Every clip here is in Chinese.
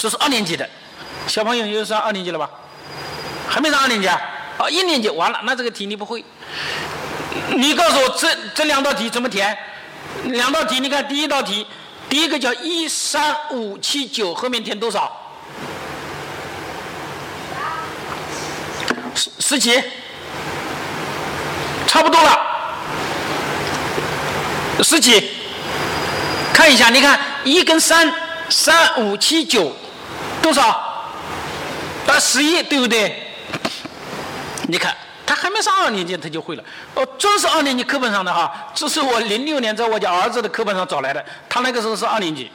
这是二年级的小朋友，又上二年级了吧？还没上二年级啊？啊，一年级完了，那这个题你不会。你告诉我这这两道题怎么填？两道题，你看第一道题，第一个叫一三五七九，后面填多少？十十几？差不多了。十几？看一下，你看一跟三，三五七九，多少？啊，十一，对不对？你看。他还没上二年级，他就会了。哦，这是二年级课本上的哈，这是我零六年在我家儿子的课本上找来的。他那个时候是二年级，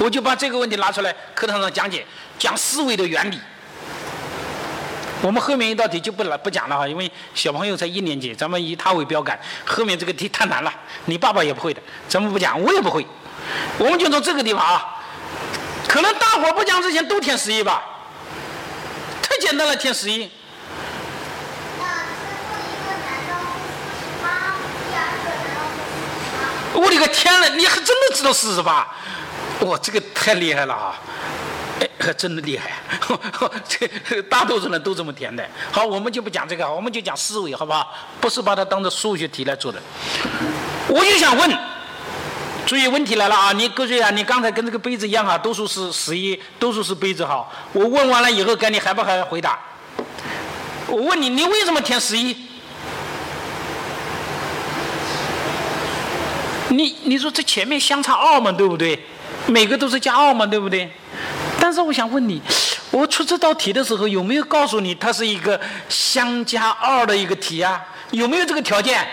我就把这个问题拿出来课堂上讲解，讲思维的原理。我们后面一道题就不来不讲了哈，因为小朋友才一年级，咱们以他为标杆。后面这个题太难了，你爸爸也不会的，咱们不讲，我也不会。我们就从这个地方啊，可能大伙不讲之前都填十一吧，太简单了，填十一。我的个天呐，你还真的知道四十八？哇，这个太厉害了啊！哎，还真的厉害。这大多数人都这么填的。好，我们就不讲这个，我们就讲思维，好不好？不是把它当做数学题来做的。我就想问，注意问题来了啊！你各位啊，你刚才跟这个杯子一样哈，都说是十一，都说是杯子哈。我问完了以后，该你还不还回答？我问你，你为什么填十一？你你说这前面相差二嘛，对不对？每个都是加二嘛，对不对？但是我想问你，我出这道题的时候有没有告诉你它是一个相加二的一个题啊？有没有这个条件？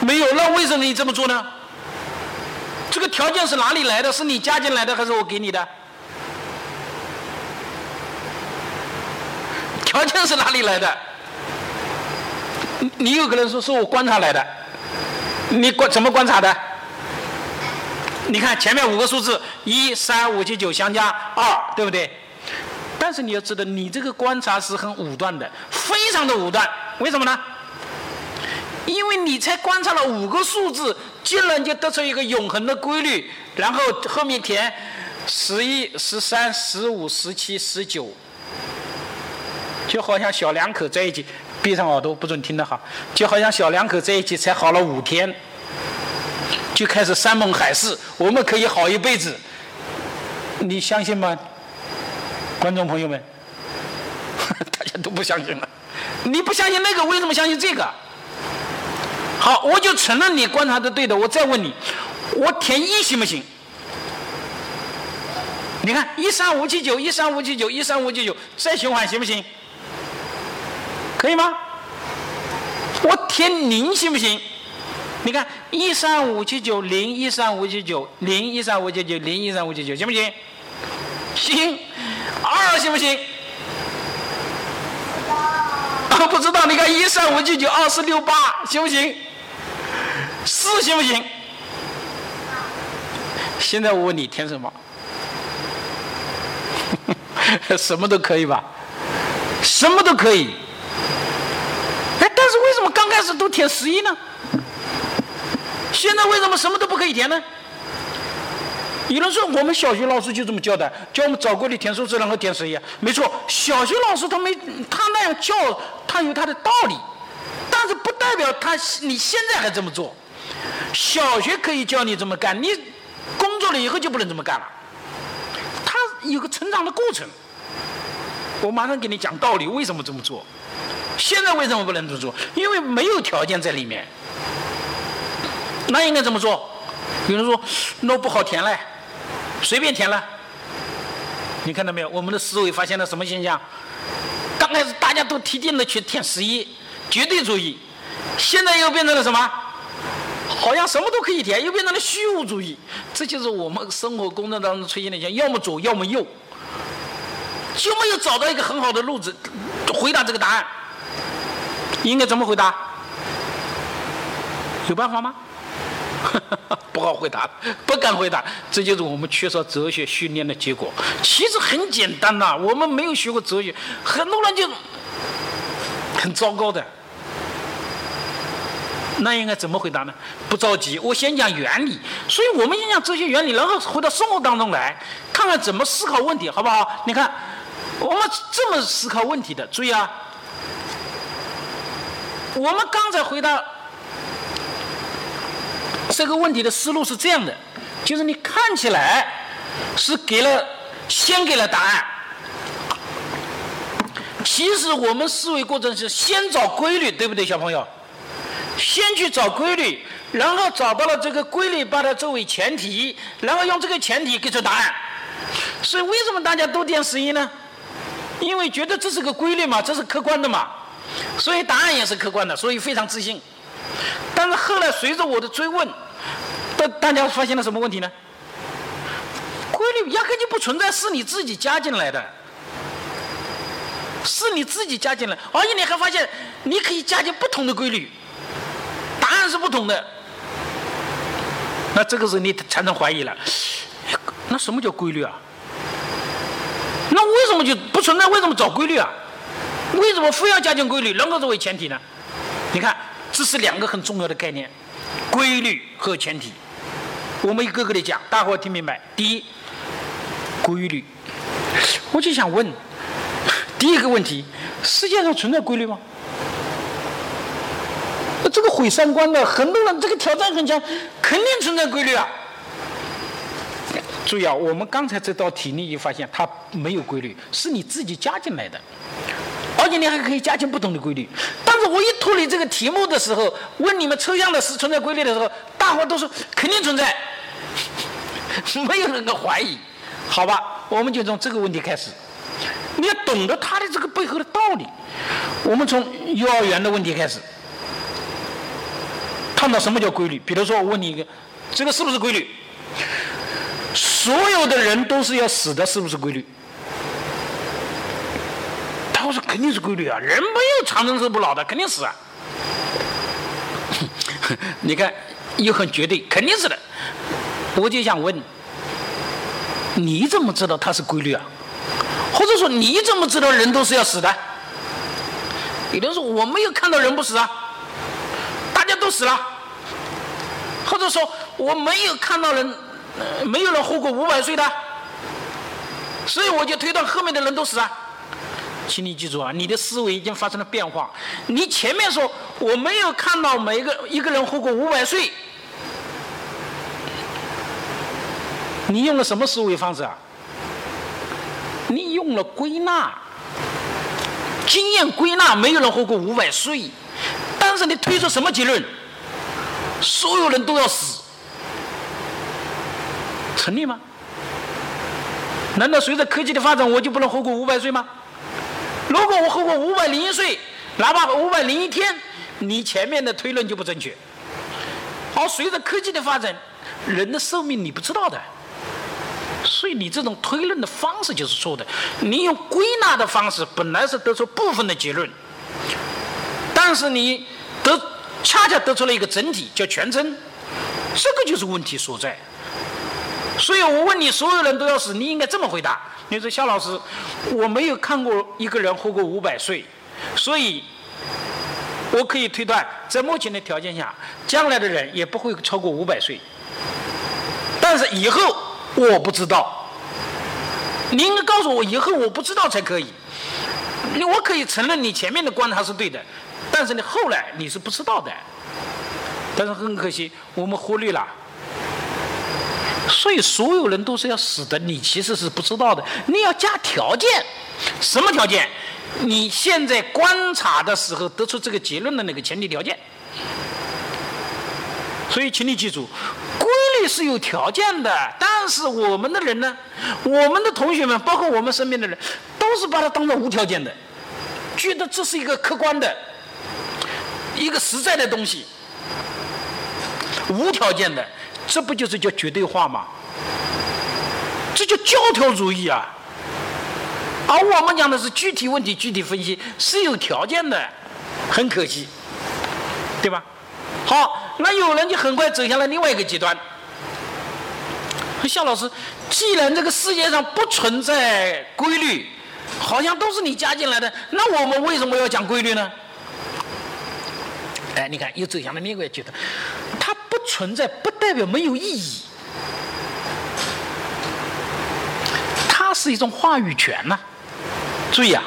没有，那为什么你这么做呢？这个条件是哪里来的？是你加进来的还是我给你的？条件是哪里来的？你有可能说是我观察来的。你观怎么观察的？你看前面五个数字，一、三、五、七、九相加二，对不对？但是你要知道，你这个观察是很武断的，非常的武断。为什么呢？因为你才观察了五个数字，竟然就得出一个永恒的规律，然后后面填十一、十三、十五、十七、十九，就好像小两口在一起。闭上耳朵，不准听的好，就好像小两口在一起才好了五天，就开始山盟海誓，我们可以好一辈子，你相信吗？观众朋友们，大家都不相信了，你不相信那个，为什么相信这个？好，我就承认你观察的对的，我再问你，我填一行不行？你看一三五七九，一三五七九，一三五七九，再循环行不行？可以吗？我填零行不行？你看一三五七九零一三五七九零一三五七九零一三五七九行不行？行。二行不行？不知道。你看一三五七九二四六八行不行？四行不行？现在我问你填什么？什么都可以吧？什么都可以。哎但是为什么刚开始都填十一呢？现在为什么什么都不可以填呢？有人说我们小学老师就这么教的，教我们找规律填数字，然后填十一。没错，小学老师他没他那样教，他有他的道理，但是不代表他你现在还这么做。小学可以教你这么干，你工作了以后就不能这么干了。他有个成长的过程。我马上给你讲道理，为什么这么做？现在为什么不能这么做？因为没有条件在里面。那应该怎么做？有人说那不好填嘞，随便填了。你看到没有？我们的思维发现了什么现象？刚开始大家都提定的去填十一，绝对主义。现在又变成了什么？好像什么都可以填，又变成了虚无主义。这就是我们生活工作当中出现的现象：要么左，要么右，就没有找到一个很好的路子回答这个答案。应该怎么回答？有办法吗？不好回答，不敢回答。这就是我们缺少哲学训练的结果。其实很简单呐，我们没有学过哲学，很多人就很糟糕的。那应该怎么回答呢？不着急，我先讲原理。所以我们先讲这些原理，然后回到生活当中来，看看怎么思考问题，好不好？你看，我们这么思考问题的，注意啊。我们刚才回答这个问题的思路是这样的，就是你看起来是给了先给了答案，其实我们思维过程是先找规律，对不对，小朋友？先去找规律，然后找到了这个规律，把它作为前提，然后用这个前提给出答案。所以为什么大家都点十一呢？因为觉得这是个规律嘛，这是客观的嘛。所以答案也是客观的，所以非常自信。但是后来随着我的追问，大大家发现了什么问题呢？规律压根就不存在，是你自己加进来的，是你自己加进来，而且你还发现你可以加进不同的规律，是不同的。那这个时候你产生怀疑了，那什么叫规律啊？那为什么就不存在？为什么找规律啊？为什么非要加进规律，能够作为前提呢？你看，这是两个很重要的概念：规律和前提。我们一个个的讲，大伙听明白。第一，规律，我就想问，第一个问题：世界上存在规律吗？毁三观的，很多人这个挑战很强，肯定存在规律啊。注意啊，我们刚才这道题你就发现它没有规律，是你自己加进来的。而且你还可以加进不同的规律，但是我一脱离这个题目的时候，问你们抽象的是存在规律的时候，大伙都说肯定存在，没有人敢怀疑，好吧？我们就从这个问题开始，你要懂得它的这个背后的道理。我们从幼儿园的问题开始，看到什么叫规律？比如说，我问你一个，这个是不是规律？所有的人都是要死的，是不是规律？我说肯定是规律啊，人没有长生不老的，肯定死啊。你看又很绝对，肯定是的。我就想问，你怎么知道它是规律啊？或者说你怎么知道人都是要死的？有人说我没有看到人不死啊，大家都死了。或者说我没有看到人，没有人活过五百岁的，所以我就推断后面的人都死啊。请你记住啊，你的思维已经发生了变化。你前面说我没有看到每个一个人活过五百岁，你用了什么思维方式啊？你用了归纳，经验归纳，没有人活过五百岁。但是你推出什么结论？所有人都要死，成立吗？难道随着科技的发展，我就不能活过五百岁吗？如果我活过五百零一岁，哪怕五百零一天，你前面的推论就不正确。而随着科技的发展，人的寿命你不知道的，所以你这种推论的方式就是错的。你用归纳的方式，本来是得出部分的结论，但是你得恰恰得出了一个整体，叫全真，这个就是问题所在。所以我问你，所有人都要死，你应该这么回答。你说肖老师，我没有看过一个人活过五百岁，所以我可以推断，在目前的条件下，将来的人也不会超过五百岁。但是以后我不知道，你应该告诉我以后我不知道才可以。你我可以承认你前面的观察是对的，但是你后来你是不知道的。但是很可惜，我们忽略了。所以所有人都是要死的，你其实是不知道的。你要加条件，什么条件？你现在观察的时候得出这个结论的那个前提条件。所以，请你记住，规律是有条件的，但是我们的人呢，我们的同学们，包括我们身边的人，都是把它当做无条件的，觉得这是一个客观的、一个实在的东西，无条件的。这不就是叫绝对化吗？这叫教条主义啊！而我们讲的是具体问题具体分析，是有条件的，很可惜，对吧？好，那有人就很快走向了另外一个极端。夏老师，既然这个世界上不存在规律，好像都是你加进来的，那我们为什么要讲规律呢？哎，你看又走向了美国，觉得它不存在，不代表没有意义。它是一种话语权呐。注意啊，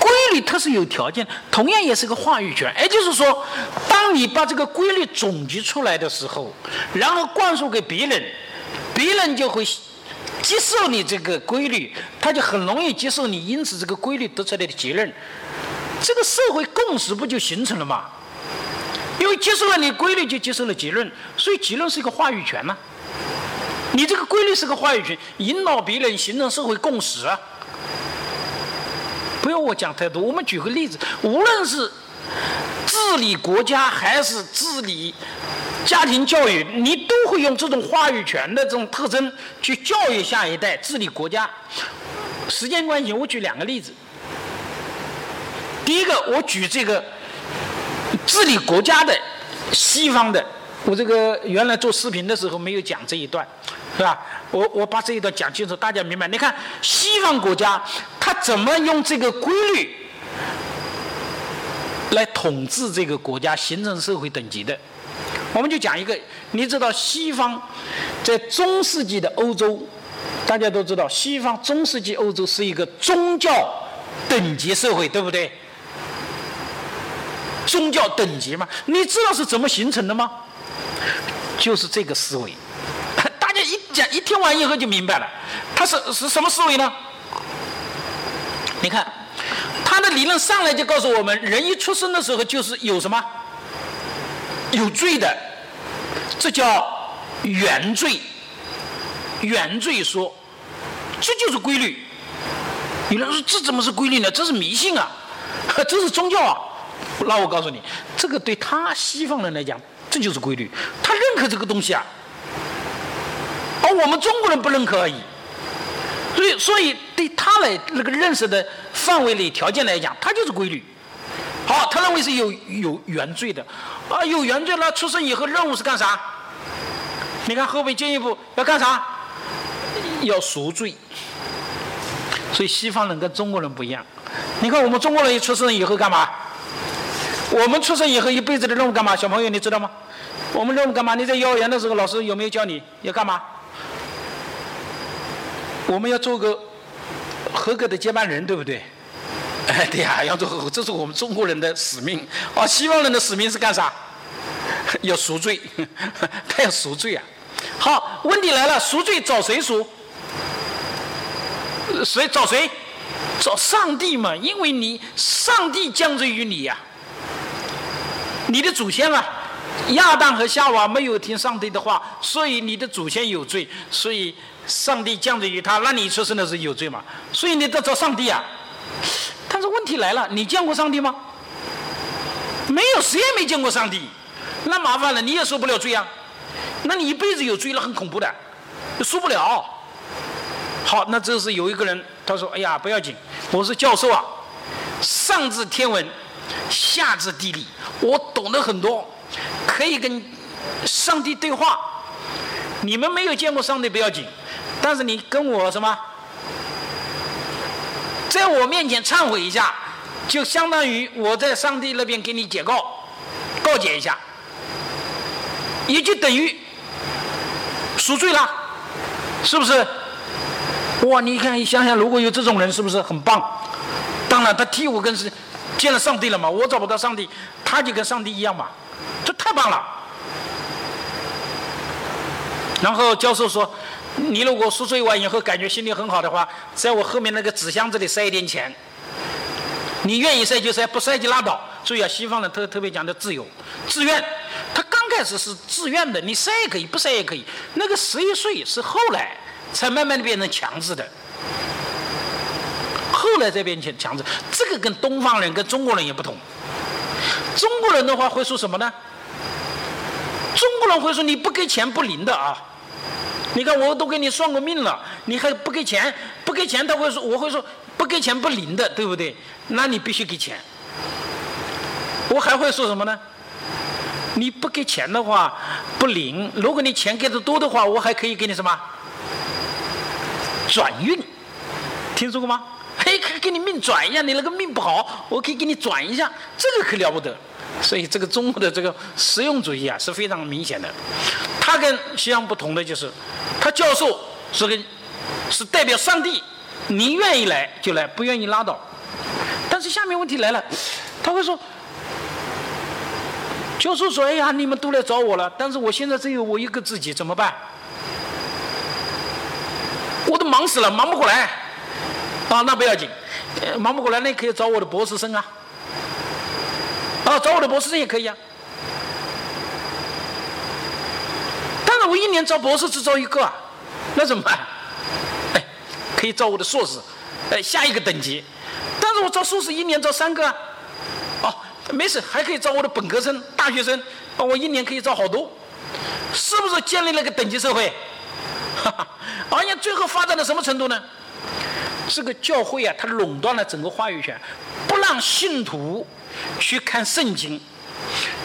规律它是有条件，同样也是个话语权。也就是说，当你把这个规律总结出来的时候，然后灌输给别人，别人就会接受你这个规律，他就很容易接受你，因此这个规律得出来的结论，这个社会共识不就形成了吗？因为接受了你规律，就接受了结论，所以结论是一个话语权嘛。你这个规律是个话语权，引导别人形成社会共识啊。不用我讲太多，我们举个例子，无论是治理国家还是治理家庭教育，你都会用这种话语权的这种特征去教育下一代，治理国家。时间关系，我举两个例子。第一个，我举这个。治理国家的西方的，我这个原来做视频的时候没有讲这一段，是吧？我我把这一段讲清楚，大家明白？你看西方国家他怎么用这个规律来统治这个国家，形成社会等级的？我们就讲一个，你知道西方在中世纪的欧洲，大家都知道，西方中世纪欧洲是一个宗教等级社会，对不对？宗教等级嘛，你知道是怎么形成的吗？就是这个思维，大家一讲一听完以后就明白了，它是是什么思维呢？你看，他的理论上来就告诉我们，人一出生的时候就是有什么有罪的，这叫原罪。原罪说，这就是规律。有人说这怎么是规律呢？这是迷信啊，这是宗教啊。那我告诉你，这个对他西方人来讲，这就是规律。他认可这个东西啊，而我们中国人不认可而已。所以，所以对他来那个认识的范围内条件来讲，他就是规律。好，他认为是有有原罪的，啊，有原罪了。出生以后任务是干啥？你看后面进一步要干啥？要赎罪。所以西方人跟中国人不一样。你看我们中国人一出生以后干嘛？我们出生以后一辈子的任务干嘛？小朋友，你知道吗？我们任务干嘛？你在幼儿园的时候，老师有没有教你要干嘛？我们要做个合格的接班人，对不对？哎，对呀，要做，这是我们中国人的使命。哦，西方人的使命是干啥？要赎罪，他要赎罪啊。好，问题来了，赎罪找谁赎？谁找谁？找上帝嘛，因为你上帝降罪于你呀。你的祖先啊，亚当和夏娃没有听上帝的话，所以你的祖先有罪，所以上帝降罪于他，那你出生的时候有罪嘛？所以你得找上帝啊。但是问题来了，你见过上帝吗？没有，谁也没见过上帝，那麻烦了，你也受不了罪啊。那你一辈子有罪了，很恐怖的，受不了。好，那这是有一个人，他说：“哎呀，不要紧，我是教授啊，上至天文。”下至地理，我懂得很多，可以跟上帝对话。你们没有见过上帝不要紧，但是你跟我什么，在我面前忏悔一下，就相当于我在上帝那边给你解告，告解一下，也就等于赎罪了，是不是？哇，你看，你想想，如果有这种人，是不是很棒？当然，他替我跟是。见了上帝了嘛？我找不到上帝，他就跟上帝一样嘛，这太棒了。然后教授说：“你如果赎罪完以后感觉心里很好的话，在我后面那个纸箱子里塞一点钱。你愿意塞就塞，不塞就拉倒。注意啊，西方人特特别讲的自由、自愿。他刚开始是自愿的，你塞也可以，不塞也可以。那个十一岁是后来才慢慢的变成强制的。”来这边强强制，这个跟东方人跟中国人也不同。中国人的话会说什么呢？中国人会说你不给钱不灵的啊！你看我都给你算过命了，你还不给钱？不给钱他会说我会说不给钱不灵的，对不对？那你必须给钱。我还会说什么呢？你不给钱的话不灵，如果你钱给的多的话，我还可以给你什么转运？听说过吗？嘿，可给你命转一下，你那个命不好，我可以给你转一下，这个可了不得。所以这个中国的这个实用主义啊是非常明显的。他跟西方不同的就是，他教授是跟是代表上帝，你愿意来就来，不愿意拉倒。但是下面问题来了，他会说，教授说：“哎呀，你们都来找我了，但是我现在只有我一个自己，怎么办？我都忙死了，忙不过来。啊，那不要紧，忙不过来，那可以找我的博士生啊。啊，找我的博士生也可以啊。但是我一年招博士只招一个啊，那怎么办？哎，可以招我的硕士，哎，下一个等级。”但是我招硕士一年招三个，哦，没事，还可以招我的本科生、大学生，我一年可以招好多，是不是建立了个等级社会？哈哈，而且最后发展到什么程度呢？这个教会啊，它垄断了整个话语权，不让信徒去看圣经。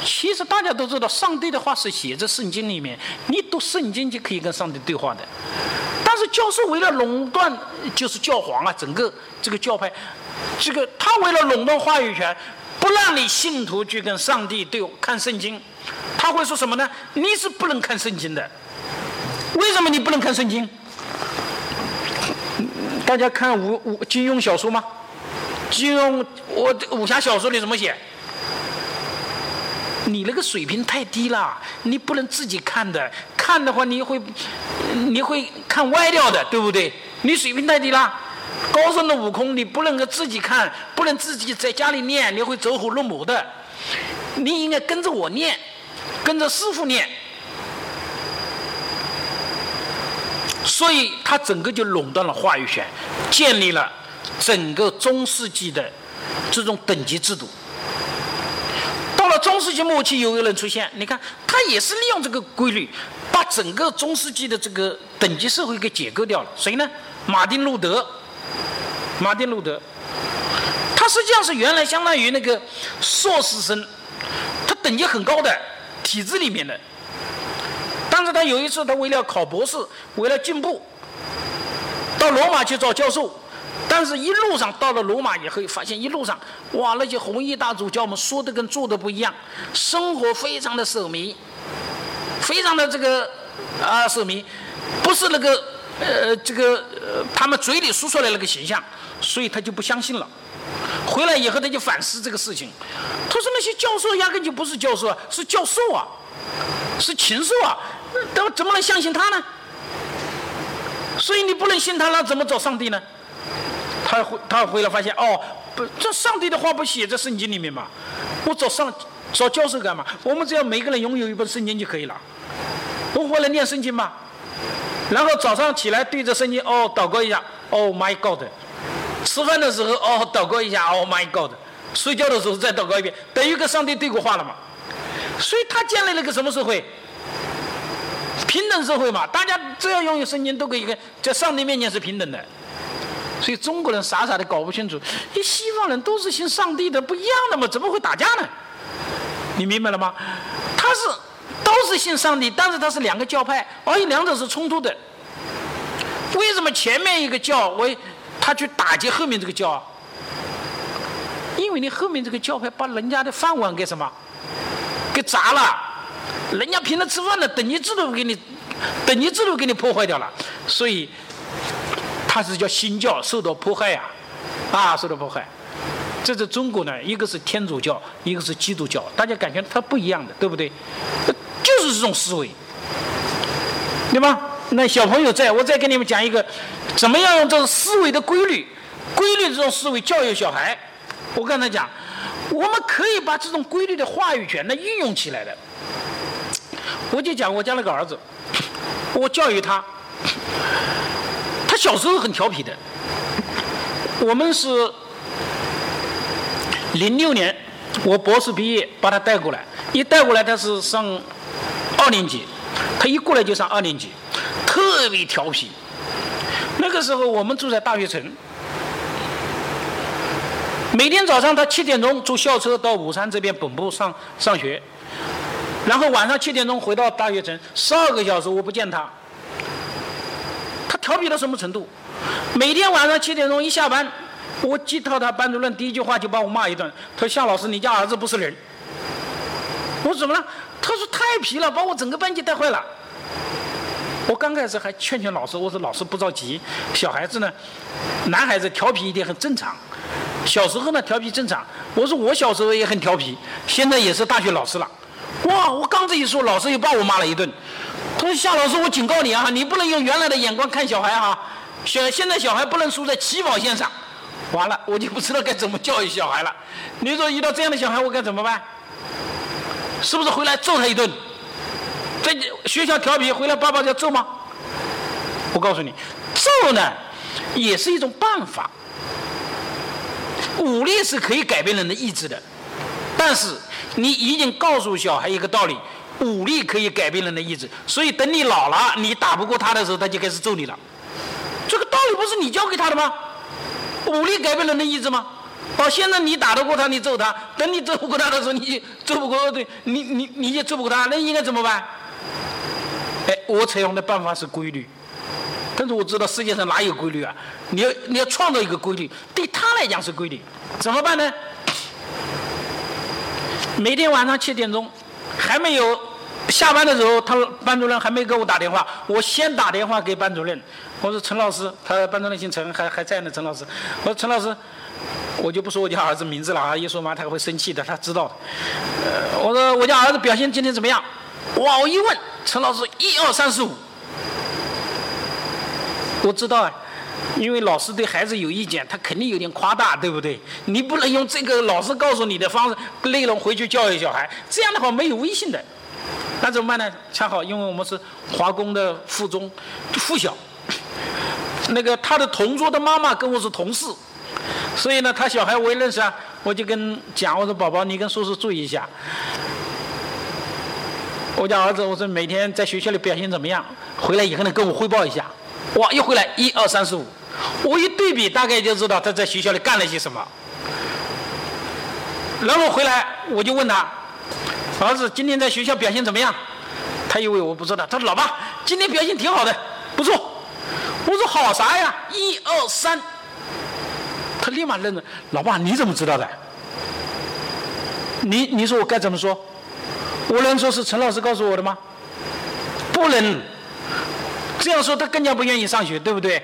其实大家都知道，上帝的话是写在圣经里面，你读圣经就可以跟上帝对话的。但是教授为了垄断，就是教皇啊，整个这个教派。这个他为了垄断话语权，不让你信徒去跟上帝对看圣经，他会说什么呢？你是不能看圣经的。为什么你不能看圣经？大家看武武金庸小说吗？金庸我武侠小说里怎么写？你那个水平太低了，你不能自己看的，看的话你会你会看歪掉的，对不对？你水平太低了。高深的悟空，你不能够自己看，不能自己在家里念，你会走火入魔的。你应该跟着我念，跟着师傅念。所以他整个就垄断了话语权，建立了整个中世纪的这种等级制度。到了中世纪末期，有一个人出现，你看他也是利用这个规律，把整个中世纪的这个等级社会给解构掉了。谁呢？马丁路德。马丁路德，他实际上是原来相当于那个硕士生，他等级很高的体制里面的，但是他有一次他为了考博士，为了进步，到罗马去找教授，但是一路上到了罗马以后，发现一路上哇那些红衣大主教们说的跟做的不一样，生活非常的奢靡，非常的这个啊奢靡，不是那个呃这个他们嘴里说出来那个形象。所以他就不相信了，回来以后他就反思这个事情。他说那些教授压根就不是教授啊，是教授啊，是禽兽啊，怎么怎么能相信他呢？所以你不能信他，那怎么找上帝呢？他回他回来发现哦，不，这上帝的话不写在圣经里面嘛？我找上找教授干嘛？我们只要每个人拥有一本圣经就可以了。我回来念圣经嘛，然后早上起来对着圣经哦祷告一下，Oh my God。吃饭的时候哦，祷告一下，Oh my God！睡觉的时候再祷告一遍，等于跟上帝对过话了嘛。所以他建立了个什么社会？平等社会嘛，大家只要拥有圣经都可以跟在上帝面前是平等的。所以中国人傻傻的搞不清楚，你西方人都是信上帝的，不一样的嘛，怎么会打架呢？你明白了吗？他是都是信上帝，但是他是两个教派，而且两者是冲突的。为什么前面一个教为？他去打击后面这个教，因为你后面这个教派把人家的饭碗给什么，给砸了，人家凭着吃饭的等级制度给你，等级制度给你破坏掉了，所以他是叫新教受到迫害呀，啊，受到迫害。这是中国呢，一个是天主教，一个是基督教，大家感觉它不一样的，对不对？就是这种思维，对吧？那小朋友在，我再给你们讲一个，怎么样用这种思维的规律，规律这种思维教育小孩。我刚才讲，我们可以把这种规律的话语权呢运用起来的。我就讲我家那个儿子，我教育他，他小时候很调皮的。我们是零六年，我博士毕业把他带过来，一带过来他是上二年级，他一过来就上二年级。特别调皮。那个时候我们住在大学城，每天早上他七点钟坐校车到武山这边本部上上学，然后晚上七点钟回到大学城，十二个小时我不见他。他调皮到什么程度？每天晚上七点钟一下班，我接到他班主任第一句话就把我骂一顿，他说：“夏老师，你家儿子不是人。”我说怎么了？他说太皮了，把我整个班级带坏了。我刚开始还劝劝老师，我说老师不着急，小孩子呢，男孩子调皮一点很正常。小时候呢调皮正常，我说我小时候也很调皮，现在也是大学老师了。哇，我刚这一说，老师又把我骂了一顿。他说夏老师，我警告你啊，你不能用原来的眼光看小孩哈。小现在小孩不能输在起跑线上。完了，我就不知道该怎么教育小孩了。你说遇到这样的小孩，我该怎么办？是不是回来揍他一顿？在学校调皮回来，爸爸要揍吗？我告诉你，揍呢也是一种办法。武力是可以改变人的意志的，但是你已经告诉小孩一个道理：武力可以改变人的意志。所以等你老了，你打不过他的时候，他就开始揍你了。这个道理不是你教给他的吗？武力改变人的意志吗？哦，现在你打得过他，你揍他；等你揍不过他的时候，你揍不过对，你你你也揍不过他，那应该怎么办？哎，我采用的办法是规律，但是我知道世界上哪有规律啊？你要你要创造一个规律，对他来讲是规律，怎么办呢？每天晚上七点钟，还没有下班的时候，他班主任还没给我打电话，我先打电话给班主任，我说陈老师，他班主任姓陈，还还在呢，陈老师，我说陈老师，我就不说我家儿子名字了啊，一说嘛他会生气的，他知道的。我说我家儿子表现今天怎么样？哇，我一问。陈老师，一二三四五，我知道啊，因为老师对孩子有意见，他肯定有点夸大，对不对？你不能用这个老师告诉你的方式内容回去教育小孩，这样的话没有威信的。那怎么办呢？恰好因为我们是华工的附中附小，那个他的同桌的妈妈跟我是同事，所以呢，他小孩我也认识啊，我就跟讲，我说宝宝，你跟叔叔注意一下。我家儿子，我说每天在学校里表现怎么样？回来以后呢，跟我汇报一下。哇，一回来一二三四五，我一对比，大概就知道他在学校里干了些什么。然后回来我就问他，儿子今天在学校表现怎么样？他以为我不知道，他说老爸今天表现挺好的，不错。我说好啥呀？一二三，他立马愣了。老爸你怎么知道的？你你说我该怎么说？我能说是陈老师告诉我的吗？不能，这样说他更加不愿意上学，对不对？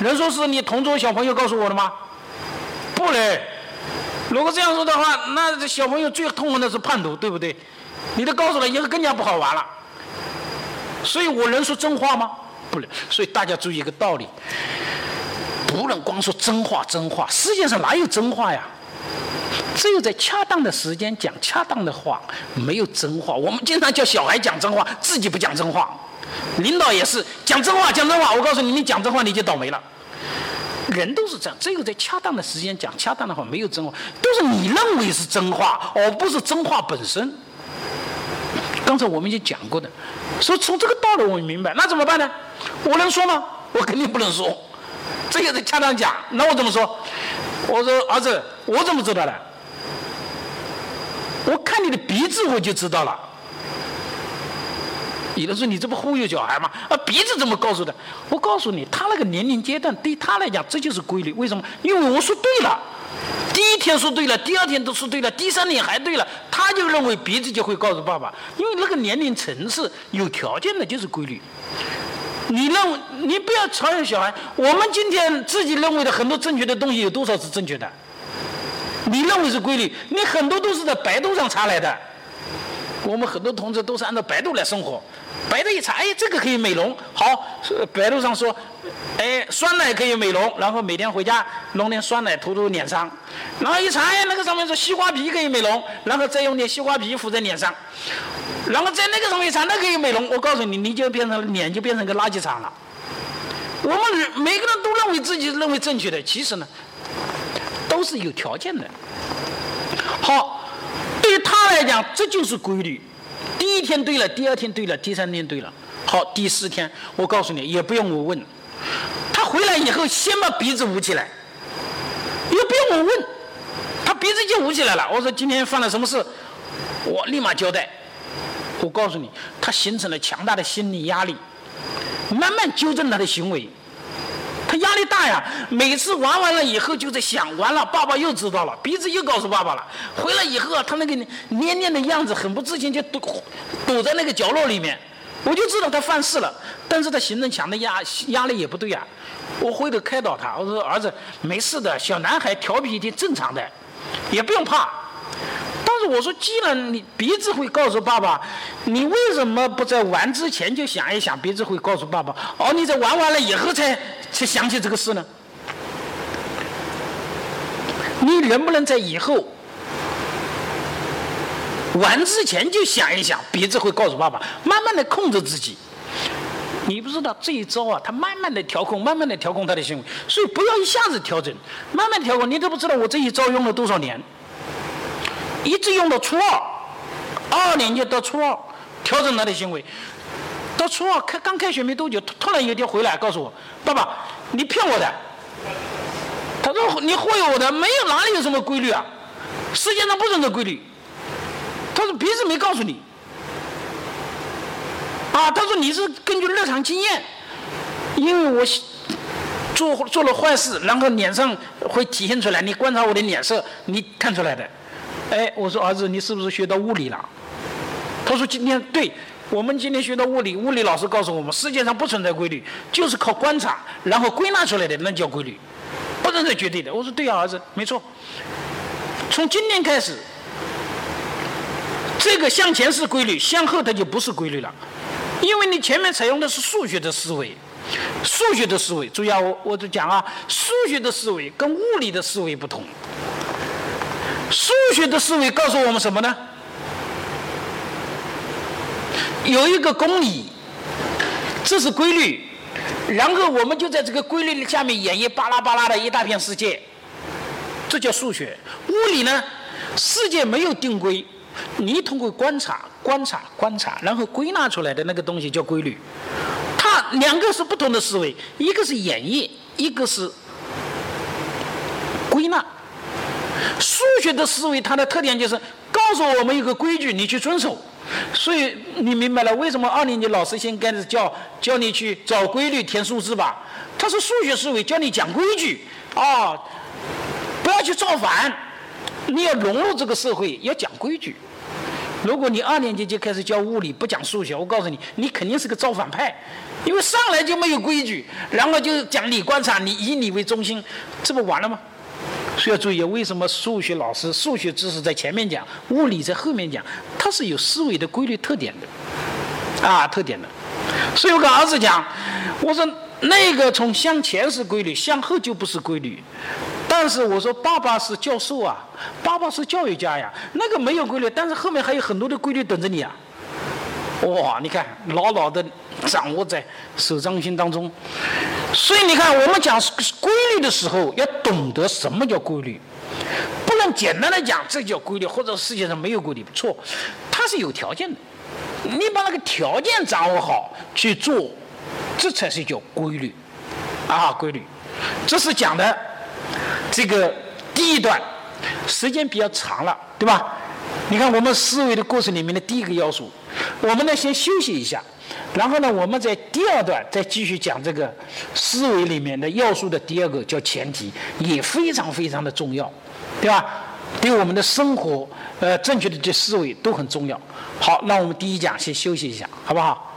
能说是你同桌小朋友告诉我的吗？不能。如果这样说的话，那这小朋友最痛恨的是叛徒，对不对？你都告诉了以后更加不好玩了。所以我能说真话吗？不能。所以大家注意一个道理，不能光说真话真话，世界上哪有真话呀？只有在恰当的时间讲恰当的话，没有真话。我们经常叫小孩讲真话，自己不讲真话。领导也是讲真话，讲真话。我告诉你，你讲真话你就倒霉了。人都是这样，只有在恰当的时间讲恰当的话，没有真话，都是你认为是真话，而不是真话本身。刚才我们已经讲过的，所以从这个道理我们明白。那怎么办呢？我能说吗？我肯定不能说。这个是恰当讲，那我怎么说？我说儿子，我怎么知道的？我看你的鼻子我就知道了。有人说你这不忽悠小孩吗？啊，鼻子怎么告诉的？我告诉你，他那个年龄阶段对他来讲这就是规律。为什么？因为我说对了，第一天说对了，第二天都说对了，第三天还对了，他就认为鼻子就会告诉爸爸。因为那个年龄层次有条件的就是规律。你认为你不要嘲笑小孩。我们今天自己认为的很多正确的东西，有多少是正确的？你认为是规律，你很多都是在百度上查来的。我们很多同志都是按照百度来生活，百度一查，哎，这个可以美容，好，百度上说，哎，酸奶可以美容，然后每天回家弄点酸奶涂涂脸上，然后一查，哎，那个上面说西瓜皮可以美容，然后再用点西瓜皮敷在脸上，然后在那个上面查，那可以美容，我告诉你，你就变成脸就变成个垃圾场了。我们每个人都认为自己认为正确的，其实呢。都是有条件的。好，来讲，这就是规律。第一天对了，第二天对了，第三天对了。好，第四天，我告诉你，也不用我问。他回来以后，先把鼻子捂起来，也不用我问，他鼻子就捂起来了。我说今天犯了什么事，我立马交代。我告诉你，他形成了强大的心理压力，慢慢纠正他的行为。他压力大呀。每次玩完了以后就在想，完了，爸爸又知道了，鼻子又告诉爸爸了。回来以后啊，他那个黏黏的样子，很不自信，就躲躲在那个角落里面。我就知道他犯事了，但是他行政强的压压力也不对呀。我回头开导他，我说儿子没事的，小男孩调皮挺正常的，也不用怕。但是我说，既然你鼻子会告诉爸爸，你为什么不在玩之前就想一想？鼻子会告诉爸爸，哦，你在玩完了以后才才想起这个事呢？你能不能在以后玩之前就想一想？鼻子会告诉爸爸，慢慢的控制自己。你不知道这一招啊，他慢慢的调控，慢慢的调控他的行为，所以不要一下子调整，慢慢调控。你都不知道我这一招用了多少年，一直用到初二，二年级到初二，调整他的行为。到初二开刚开学没多久，突然有一天回来告诉我，爸爸，你骗我的。他说你忽悠我的，没有哪里有什么规律啊，世界上不存在规律。他说别人没告诉你。啊，他说你是根据日常经验，因为我做做了坏事，然后脸上会体现出来。你观察我的脸色，你看出来的。哎，我说儿子，你是不是学到物理了？他说今天对，我们今天学的物理，物理老师告诉我们，世界上不存在规律，就是靠观察，然后归纳出来的那叫规律，不存在绝对的。我说对啊，儿子，没错。从今天开始，这个向前是规律，向后它就不是规律了。因为你前面采用的是数学的思维，数学的思维，注意啊，我我就讲啊，数学的思维跟物理的思维不同。数学的思维告诉我们什么呢？有一个公理，这是规律，然后我们就在这个规律的下面演绎巴拉巴拉的一大片世界，这叫数学。物理呢，世界没有定规。你通过观察、观察、观察，然后归纳出来的那个东西叫规律。它两个是不同的思维，一个是演绎，一个是归纳。数学的思维，它的特点就是告诉我们一个规矩，你去遵守。所以你明白了为什么二年级老师先开始教教你去找规律、填数字吧？他是数学思维，教你讲规矩啊，不要去造反。你要融入这个社会，要讲规矩。如果你二年级就开始教物理，不讲数学，我告诉你，你肯定是个造反派，因为上来就没有规矩，然后就讲你观察，你以你为中心，这不完了吗？所以要注意，为什么数学老师数学知识在前面讲，物理在后面讲，它是有思维的规律特点的，啊，特点的。所以我跟儿子讲，我说那个从向前是规律，向后就不是规律。但是我说，爸爸是教授啊，爸爸是教育家呀，那个没有规律，但是后面还有很多的规律等着你啊。哇，你看，牢牢的掌握在手掌心当中。所以你看，我们讲规律的时候，要懂得什么叫规律，不能简单的讲这叫规律，或者世界上没有规律，错，它是有条件的。你把那个条件掌握好去做，这才是叫规律啊，规律。这是讲的。这个第一段时间比较长了，对吧？你看我们思维的过程里面的第一个要素，我们呢先休息一下，然后呢我们在第二段再继续讲这个思维里面的要素的第二个叫前提，也非常非常的重要，对吧？对我们的生活，呃，正确的这思维都很重要。好，那我们第一讲先休息一下，好不好？